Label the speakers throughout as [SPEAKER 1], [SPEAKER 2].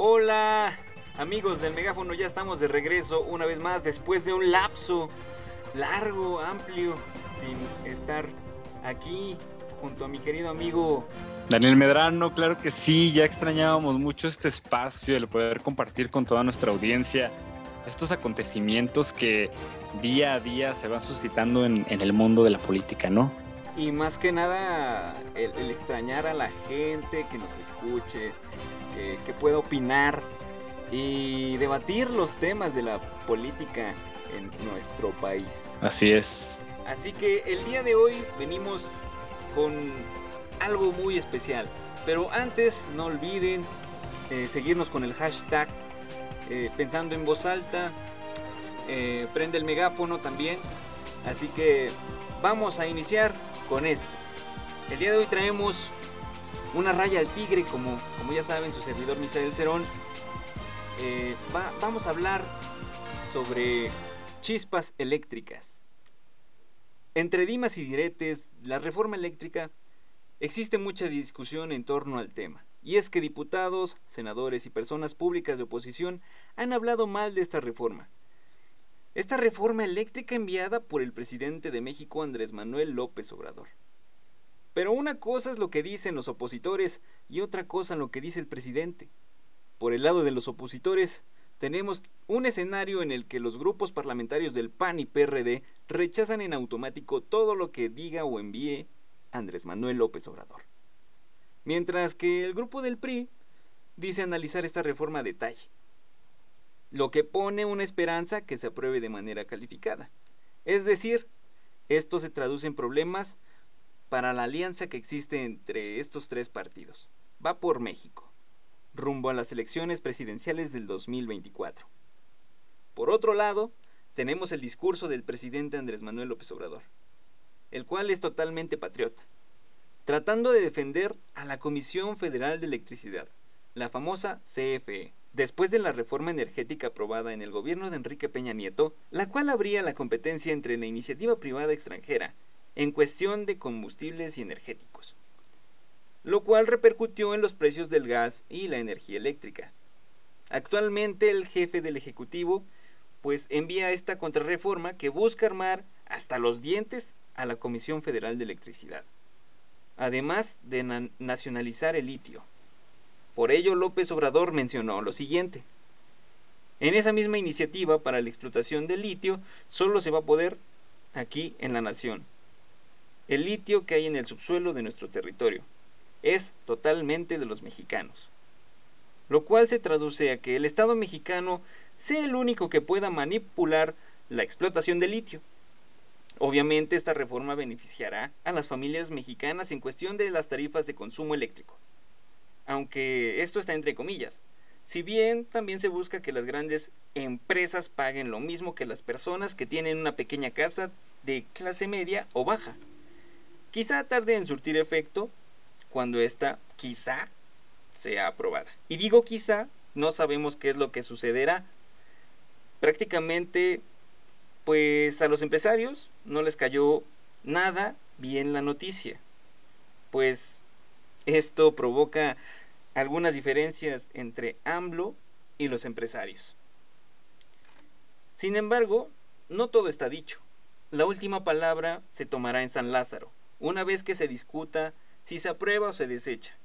[SPEAKER 1] Hola, amigos del megáfono, ya estamos de regreso una vez más después de un lapso largo, amplio, sin estar aquí junto a mi querido amigo
[SPEAKER 2] Daniel Medrano, claro que sí, ya extrañábamos mucho este espacio, el poder compartir con toda nuestra audiencia estos acontecimientos que día a día se van suscitando en, el mundo de la política, ¿no?
[SPEAKER 1] Y más que nada, el, extrañar a la gente que nos escuche, que pueda opinar y debatir los temas de la política en nuestro país.
[SPEAKER 2] Así es.
[SPEAKER 1] Así que el día de hoy venimos con algo muy especial. Pero antes no olviden eh, seguirnos con el hashtag eh, pensando en voz alta. Eh, prende el megáfono también. Así que vamos a iniciar con esto. El día de hoy traemos una raya al tigre, como, como ya saben, su servidor Misael Cerón. vamos a hablar sobre chispas eléctricas. Entre dimas y diretes, la reforma eléctrica Existe mucha discusión en torno al tema, y es que diputados, senadores y personas públicas de oposición han hablado mal de esta reforma. Esta reforma eléctrica enviada por el presidente de México Andrés Manuel López Obrador. Pero una cosa es lo que dicen los opositores y otra cosa lo que dice el presidente. Por el lado de los opositores, tenemos un escenario en el que los grupos parlamentarios del PAN y PRD rechazan en automático todo lo que diga o envíe Andrés Manuel López Obrador. Mientras que el grupo del PRI dice analizar esta reforma a detalle, lo que pone una esperanza que se apruebe de manera calificada. Es decir, esto se traduce en problemas para la alianza que existe entre estos tres partidos. Va por México, rumbo a las elecciones presidenciales del 2024. Por otro lado, tenemos el discurso del presidente Andrés Manuel López Obrador, el cual es totalmente patriota, tratando de defender a la Comisión Federal de Electricidad, la famosa CFE, después de la reforma energética aprobada en el gobierno de Enrique Peña Nieto, la cual abría la competencia entre la iniciativa privada extranjera en cuestión de combustibles y energéticos, lo cual repercutió en los precios del gas y la energía eléctrica. Actualmente el jefe del Ejecutivo pues envía esta contrarreforma que busca armar hasta los dientes a la Comisión Federal de Electricidad, además de nacionalizar el litio. Por ello, López Obrador mencionó lo siguiente. En esa misma iniciativa para la explotación del litio, solo se va a poder aquí en la nación. El litio que hay en el subsuelo de nuestro territorio es totalmente de los mexicanos. Lo cual se traduce a que el Estado mexicano sea el único que pueda manipular la explotación del litio Obviamente esta reforma beneficiará a las familias mexicanas en cuestión de las tarifas de consumo eléctrico. Aunque esto está entre comillas. Si bien también se busca que las grandes empresas paguen lo mismo que las personas que tienen una pequeña casa de clase media o baja. Quizá tarde en surtir efecto cuando esta quizá sea aprobada. Y digo quizá, no sabemos qué es lo que sucederá. Prácticamente pues a los empresarios no les cayó nada bien la noticia, pues esto provoca algunas diferencias entre AMLO y los empresarios. Sin embargo, no todo está dicho. La última palabra se tomará en San Lázaro, una vez que se discuta si se aprueba o se desecha.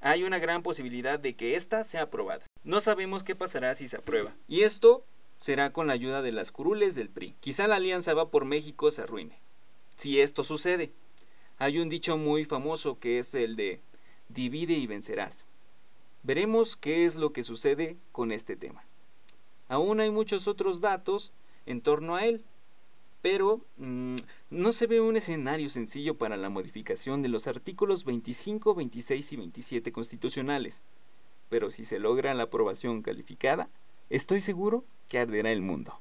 [SPEAKER 1] Hay una gran posibilidad de que ésta sea aprobada. No sabemos qué pasará si se aprueba. Y esto será con la ayuda de las curules del PRI. Quizá la alianza va por México se arruine. Si esto sucede, hay un dicho muy famoso que es el de divide y vencerás. Veremos qué es lo que sucede con este tema. Aún hay muchos otros datos en torno a él, pero mm, no se ve un escenario sencillo para la modificación de los artículos 25, 26 y 27 constitucionales. Pero si se logra la aprobación calificada, estoy seguro que arderá el mundo.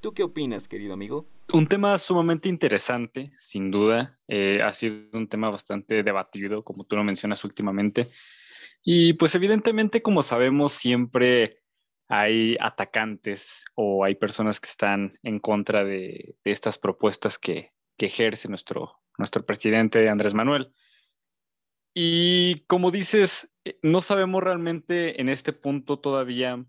[SPEAKER 1] ¿Tú qué opinas, querido amigo?
[SPEAKER 2] Un tema sumamente interesante, sin duda. Eh, ha sido un tema bastante debatido, como tú lo mencionas últimamente. Y pues evidentemente, como sabemos, siempre hay atacantes o hay personas que están en contra de, estas propuestas que, que, ejerce nuestro, nuestro presidente Andrés Manuel. Y como dices, eh, no sabemos realmente en este punto todavía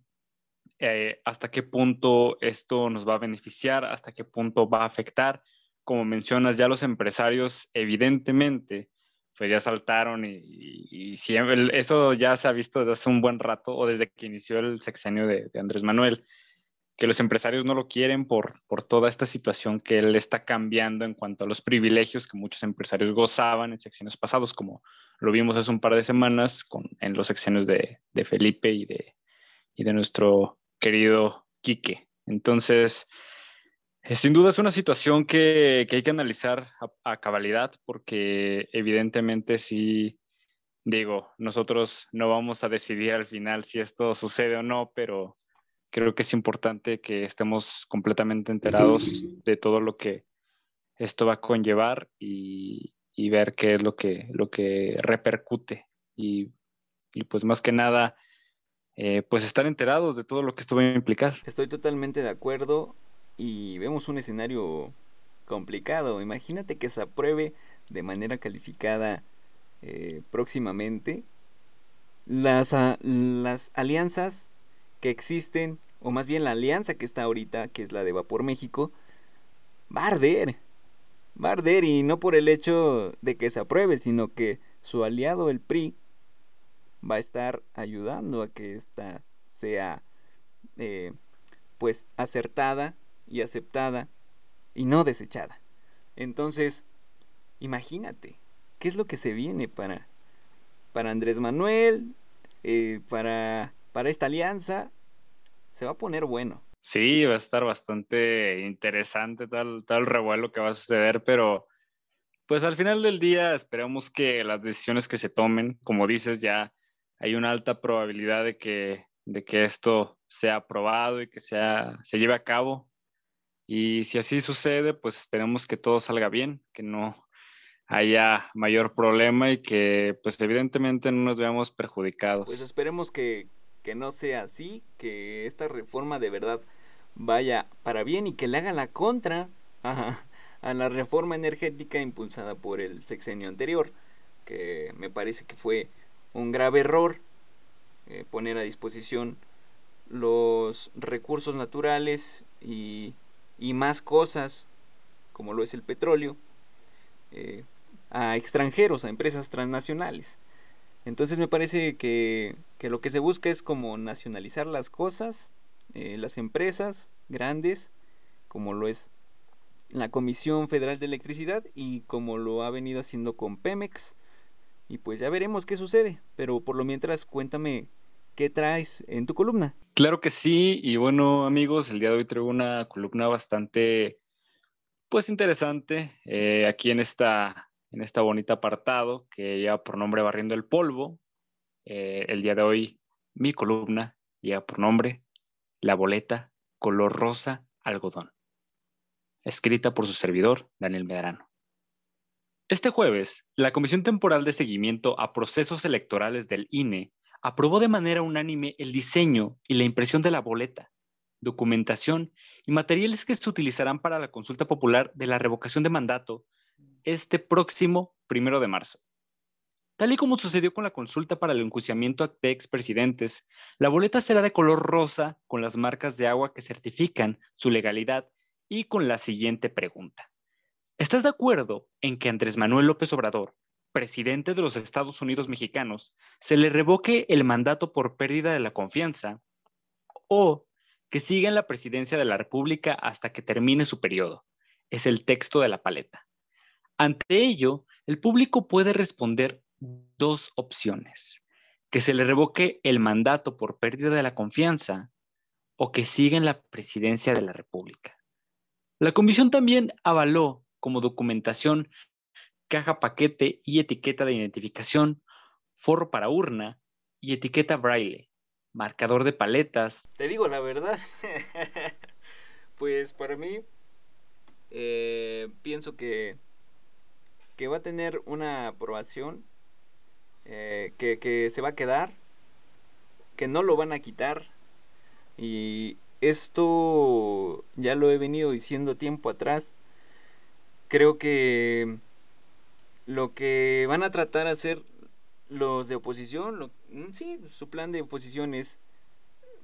[SPEAKER 2] eh, hasta qué punto esto nos va a beneficiar, hasta qué punto va a afectar. Como mencionas, ya los empresarios evidentemente pues ya saltaron y, siempre, eso ya se ha visto desde hace un buen rato o desde que inició el sexenio de, Andrés Manuel, que los empresarios no lo quieren por, por toda esta situación que él está cambiando en cuanto a los privilegios que muchos empresarios gozaban en sexenios pasados, como lo vimos hace un par de semanas con, en los sexenios de, de Felipe y de, y de nuestro querido Quique. Entonces, eh, sin duda es una situación que, hay que analizar a, cabalidad porque evidentemente si, digo, nosotros no vamos a decidir al final si esto sucede o no, pero creo que es importante que estemos completamente enterados de todo lo que esto va a conllevar y, ver qué es lo que, lo que repercute. Y pues más que nada, eh, pues estar enterados de todo lo que esto va a implicar.
[SPEAKER 1] Estoy totalmente de acuerdo y vemos un escenario complicado. Imagínate que se apruebe de manera calificada eh, próximamente las, las alianzas que existen, o más bien la alianza que está ahorita, que es la de Vapor México, va a arder. Va a arder y no por el hecho de que se apruebe, sino que su aliado, el PRI, va a estar ayudando a que esta sea eh, pues acertada y aceptada y no desechada. Entonces, imagínate, ¿qué es lo que se viene para, para Andrés Manuel, eh, para, para esta alianza? Se va a poner bueno.
[SPEAKER 2] Sí, va a estar bastante interesante tal revuelo que va a suceder, pero pues al final del día esperamos que las decisiones que se tomen, como dices, ya hay una alta probabilidad de que, de que esto sea aprobado y que sea, se lleve a cabo. Y si así sucede, pues esperemos que todo salga bien, que no haya mayor problema y que pues evidentemente no nos veamos perjudicados.
[SPEAKER 1] Pues esperemos que, no sea así, que esta reforma de verdad vaya para bien y que le haga la contra a la reforma energética impulsada por el sexenio anterior, que me parece que fue un grave error eh, poner a disposición los recursos naturales y, más cosas como lo es el petróleo eh, a extranjeros, a empresas transnacionales. Entonces me parece que, lo que se busca es como nacionalizar las cosas, eh, las empresas grandes, como lo es la Comisión Federal de Electricidad y como lo ha venido haciendo con Pemex y pues ya veremos qué sucede. Pero por lo mientras, cuéntame qué traes en tu columna.
[SPEAKER 2] Claro que sí. Y bueno, amigos, el día de hoy traigo una columna bastante, pues interesante. Eh, aquí en esta, en esta bonita apartado que lleva por nombre Barriendo el Polvo. Eh, el día de hoy, mi columna lleva por nombre La boleta color rosa algodón. Escrita por su servidor, Daniel Medrano. Este jueves, la Comisión Temporal de Seguimiento a Procesos Electorales del INE aprobó de manera unánime el diseño y la impresión de la boleta, documentación y materiales que se utilizarán para la consulta popular de la revocación de mandato este próximo primero de marzo. Tal y como sucedió con la consulta para el enjuiciamiento a expresidentes, la boleta será de color rosa con las marcas de agua que certifican su legalidad y con la siguiente pregunta. ¿Estás de acuerdo en que Andrés Manuel López Obrador, presidente de los Estados Unidos mexicanos, se le revoque el mandato por pérdida de la confianza o que siga en la presidencia de la República hasta que termine su periodo? Es el texto de la paleta. Ante ello, el público puede responder dos opciones. Que se le revoque el mandato por pérdida de la confianza o que siga en la presidencia de la República. La comisión también avaló como documentación, caja paquete y etiqueta de identificación, forro para urna y etiqueta braille, marcador de paletas.
[SPEAKER 1] Te digo la verdad, pues para mí eh, pienso que, que va a tener una aprobación, eh, que, que se va a quedar, que no lo van a quitar y esto ya lo he venido diciendo tiempo atrás creo que lo que van a tratar de hacer los de oposición, mm, sí, su plan de oposición es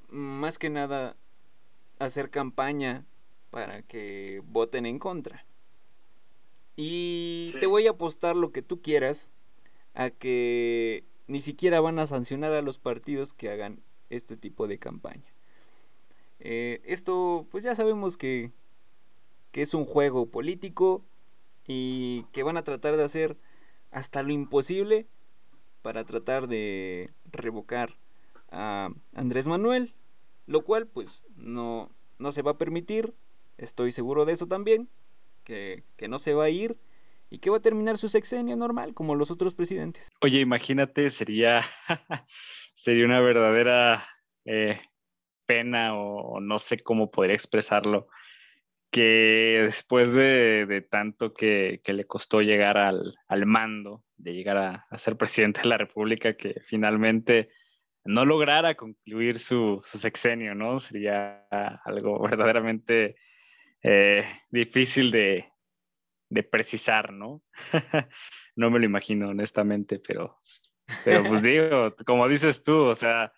[SPEAKER 1] más que nada hacer campaña para que voten en contra. Y te voy a apostar lo que tú quieras a que ni siquiera van a sancionar a los partidos que hagan este tipo de campaña. Eh, esto, pues ya sabemos que, que es un juego político y que van a tratar de hacer hasta lo imposible para tratar de revocar a Andrés Manuel, lo cual pues no, no se va a permitir, estoy seguro de eso también, que, no se va a ir y que va a terminar su sexenio normal como los otros presidentes.
[SPEAKER 2] Oye, imagínate, sería, sería una verdadera eh, pena o no sé cómo podría expresarlo, que después de, tanto que, le costó llegar al, mando, de llegar a, ser presidente de la República, que finalmente no lograra concluir su, sexenio, ¿no? Sería algo verdaderamente eh, difícil de, precisar, ¿no? no me lo imagino, honestamente, pero, pero pues digo, como dices tú, o sea,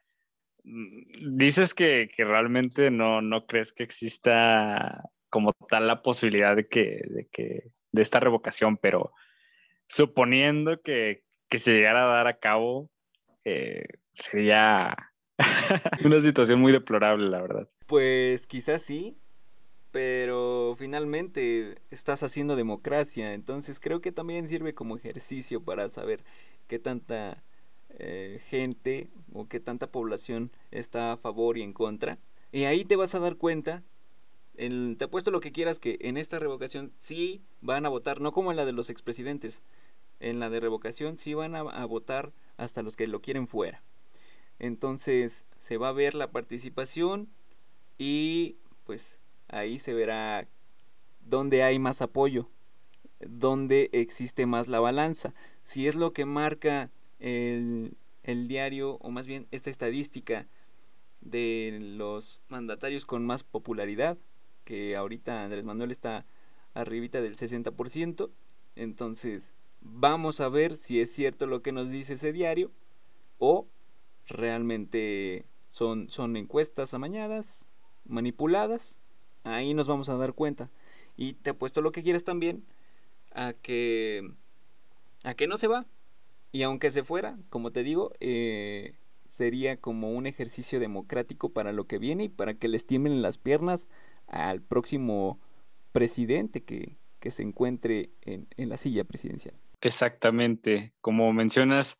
[SPEAKER 2] mm, dices que, que realmente no, no crees que exista como tal la posibilidad de que, de que, de esta revocación, pero suponiendo que, se llegara a dar a cabo, eh, sería una situación muy deplorable, la verdad.
[SPEAKER 1] Pues quizás sí, pero finalmente estás haciendo democracia, entonces creo que también sirve como ejercicio para saber qué tanta eh, gente o qué tanta población está a favor y en contra. Y ahí te vas a dar cuenta te apuesto lo que quieras que en esta revocación sí van a votar, no como en la de los expresidentes. En la de revocación sí van a, votar hasta los que lo quieren fuera. Entonces se va a ver la participación y pues ahí se verá dónde hay más apoyo, dónde existe más la balanza. Si es lo que marca el, el diario, o más bien esta estadística de los mandatarios con más popularidad, que ahorita Andrés Manuel está arribita del 60%. Entonces, vamos a ver si es cierto lo que nos dice ese diario o realmente son, son encuestas amañadas, manipuladas. Ahí nos vamos a dar cuenta. Y te apuesto lo que quieres también a que a que no se va. Y aunque se fuera, como te digo, eh, sería como un ejercicio democrático para lo que viene y para que les tiemblen las piernas al próximo presidente que, se encuentre en, la silla presidencial.
[SPEAKER 2] Exactamente, como mencionas,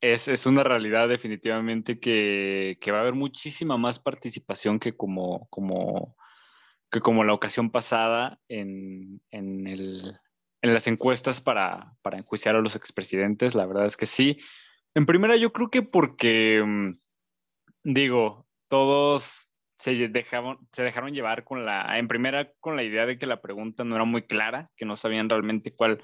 [SPEAKER 2] es, una realidad definitivamente que, va a haber muchísima más participación que como, como, que como la ocasión pasada en, las encuestas para, para, enjuiciar a los expresidentes. La verdad es que sí. En primera, yo creo que porque, mm, digo, todos se dejaron, se dejaron llevar con la, en primera, con la idea de que la pregunta no era muy clara, que no sabían realmente cuál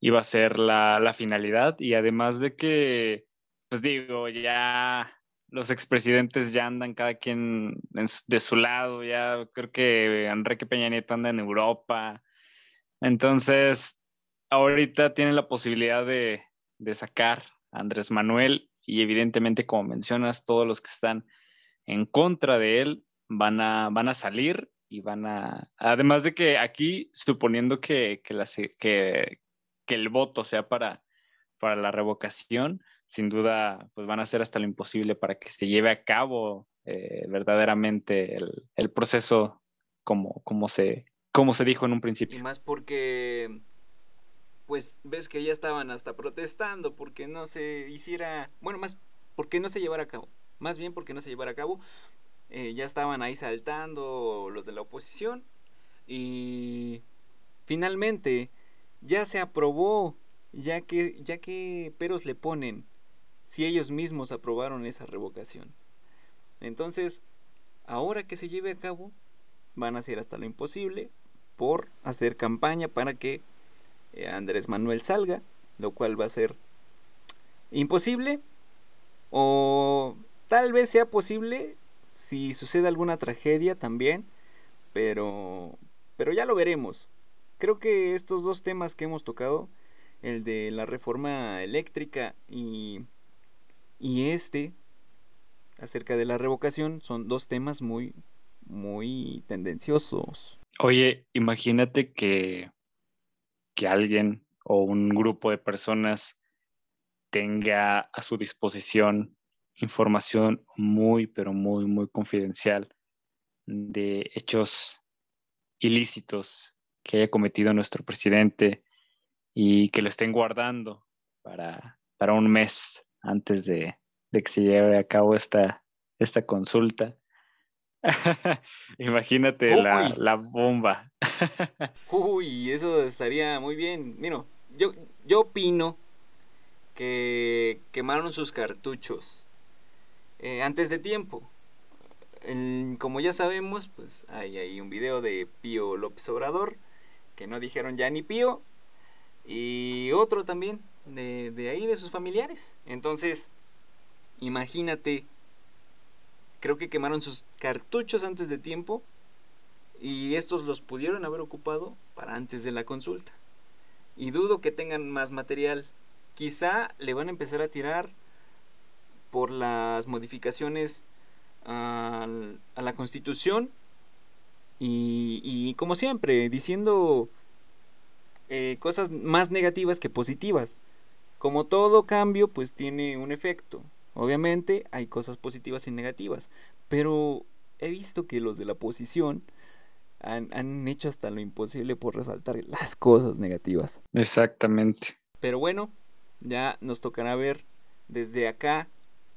[SPEAKER 2] iba a ser la, la finalidad y además de que, pues digo, ya los expresidentes ya andan cada quien de su lado, ya creo que Enrique Peña Nieto anda en Europa, entonces ahorita tienen la posibilidad de, de sacar a Andrés Manuel y evidentemente, como mencionas, todos los que están en contra de él van a, van a salir y van a, además de que aquí, suponiendo que, que, el voto sea para, para la revocación, sin duda, pues van a hacer hasta lo imposible para que se lleve a cabo eh, verdaderamente el, proceso como, como, se, como se dijo en un principio.
[SPEAKER 1] Y más porque, pues ves que ya estaban hasta protestando porque no se hiciera, bueno, más porque no se llevara a cabo más bien porque no se llevara a cabo. Eh, ya estaban ahí saltando los de la oposición y finalmente ya se aprobó, ya que, ya que peros le ponen si ellos mismos aprobaron esa revocación. Entonces, ahora que se lleve a cabo, van a hacer hasta lo imposible por hacer campaña para que eh, Andrés Manuel salga, lo cual va a ser imposible o Tal vez sea posible si sucede alguna tragedia también, pero, pero ya lo veremos. Creo que estos dos temas que hemos tocado el de la reforma eléctrica y, y este, acerca de la revocación, son dos temas muy, muy tendenciosos.
[SPEAKER 2] Oye, imagínate que, que alguien o un grupo de personas tenga a su disposición información muy, pero muy, muy confidencial de hechos ilícitos que haya cometido nuestro presidente y que lo estén guardando para, para un mes antes de, que se lleve a cabo esta, esta consulta. Imagínate la, la, bomba.
[SPEAKER 1] Uy, eso estaría muy bien. Mira, yo, yo opino que quemaron sus cartuchos eh, antes de tiempo. como ya sabemos, pues hay ahí un video de Pío López Obrador que no dijeron ya ni Pío y otro también de, de ahí de sus familiares. Entonces, imagínate, creo que quemaron sus cartuchos antes de tiempo y estos los pudieron haber ocupado para antes de la consulta. Y dudo que tengan más material. Quizá le van a empezar a tirar por las modificaciones a, la constitución y, y, como siempre, diciendo eh, cosas más negativas que positivas. Como todo cambio, pues tiene un efecto. Obviamente hay cosas positivas y negativas, pero he visto que los de la oposición han, han hecho hasta lo imposible por resaltar las cosas negativas.
[SPEAKER 2] Exactamente.
[SPEAKER 1] Pero bueno, ya nos tocará ver desde acá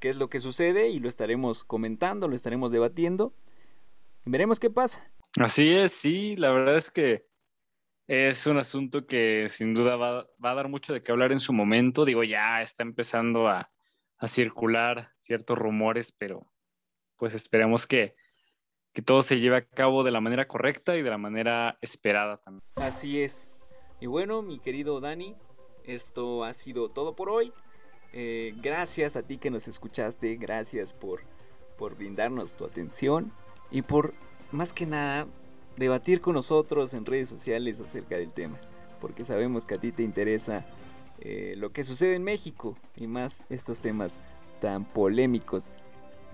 [SPEAKER 1] qué es lo que sucede y lo estaremos comentando, lo estaremos debatiendo. Veremos qué pasa.
[SPEAKER 2] Así es, sí, la verdad es que es un asunto que sin duda va, a dar mucho de qué hablar en su momento. Digo, ya está empezando a, circular ciertos rumores, pero pues esperemos que, que todo se lleve a cabo de la manera correcta y de la manera esperada también.
[SPEAKER 1] Así es. Y bueno, mi querido Dani, esto ha sido todo por hoy. Eh, gracias a ti que nos escuchaste, gracias por, por brindarnos tu atención y por, más que nada, debatir con nosotros en redes sociales acerca del tema, porque sabemos que a ti te interesa eh, lo que sucede en México y más estos temas tan polémicos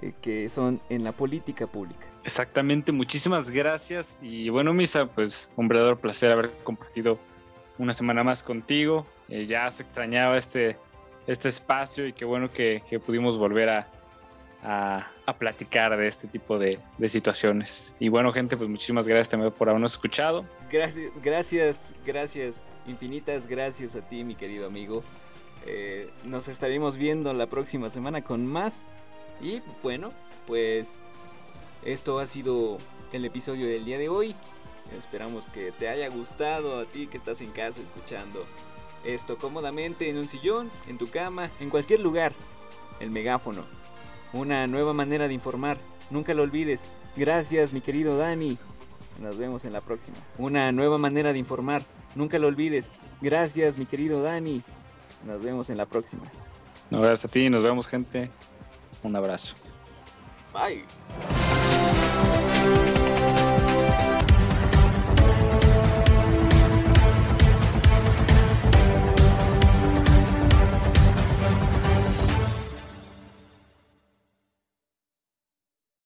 [SPEAKER 1] eh, que son en la política pública.
[SPEAKER 2] Exactamente, muchísimas gracias y bueno, Misa, pues un verdadero placer haber compartido una semana más contigo. Ya se extrañaba este, este espacio y qué bueno que pudimos volver a, platicar de este tipo de, situaciones. Y bueno, gente, pues muchísimas gracias también por habernos escuchado.
[SPEAKER 1] Gracias, gracias, gracias, infinitas gracias a ti, mi querido amigo. Eh, nos estaremos viendo la próxima semana con más. Y bueno, pues esto ha sido el episodio del día de hoy. Esperamos que te haya gustado a ti que estás en casa escuchando esto cómodamente en un sillón, en tu cama, en cualquier lugar. El megáfono una nueva manera de informar. Nunca lo olvides. Gracias, mi querido Dani. Nos vemos en la próxima. Una nueva manera de informar. Nunca lo olvides. Gracias, mi querido Dani. Nos vemos en la próxima.
[SPEAKER 2] Un abrazo a ti, nos vemos gente. Un abrazo.
[SPEAKER 1] Bye.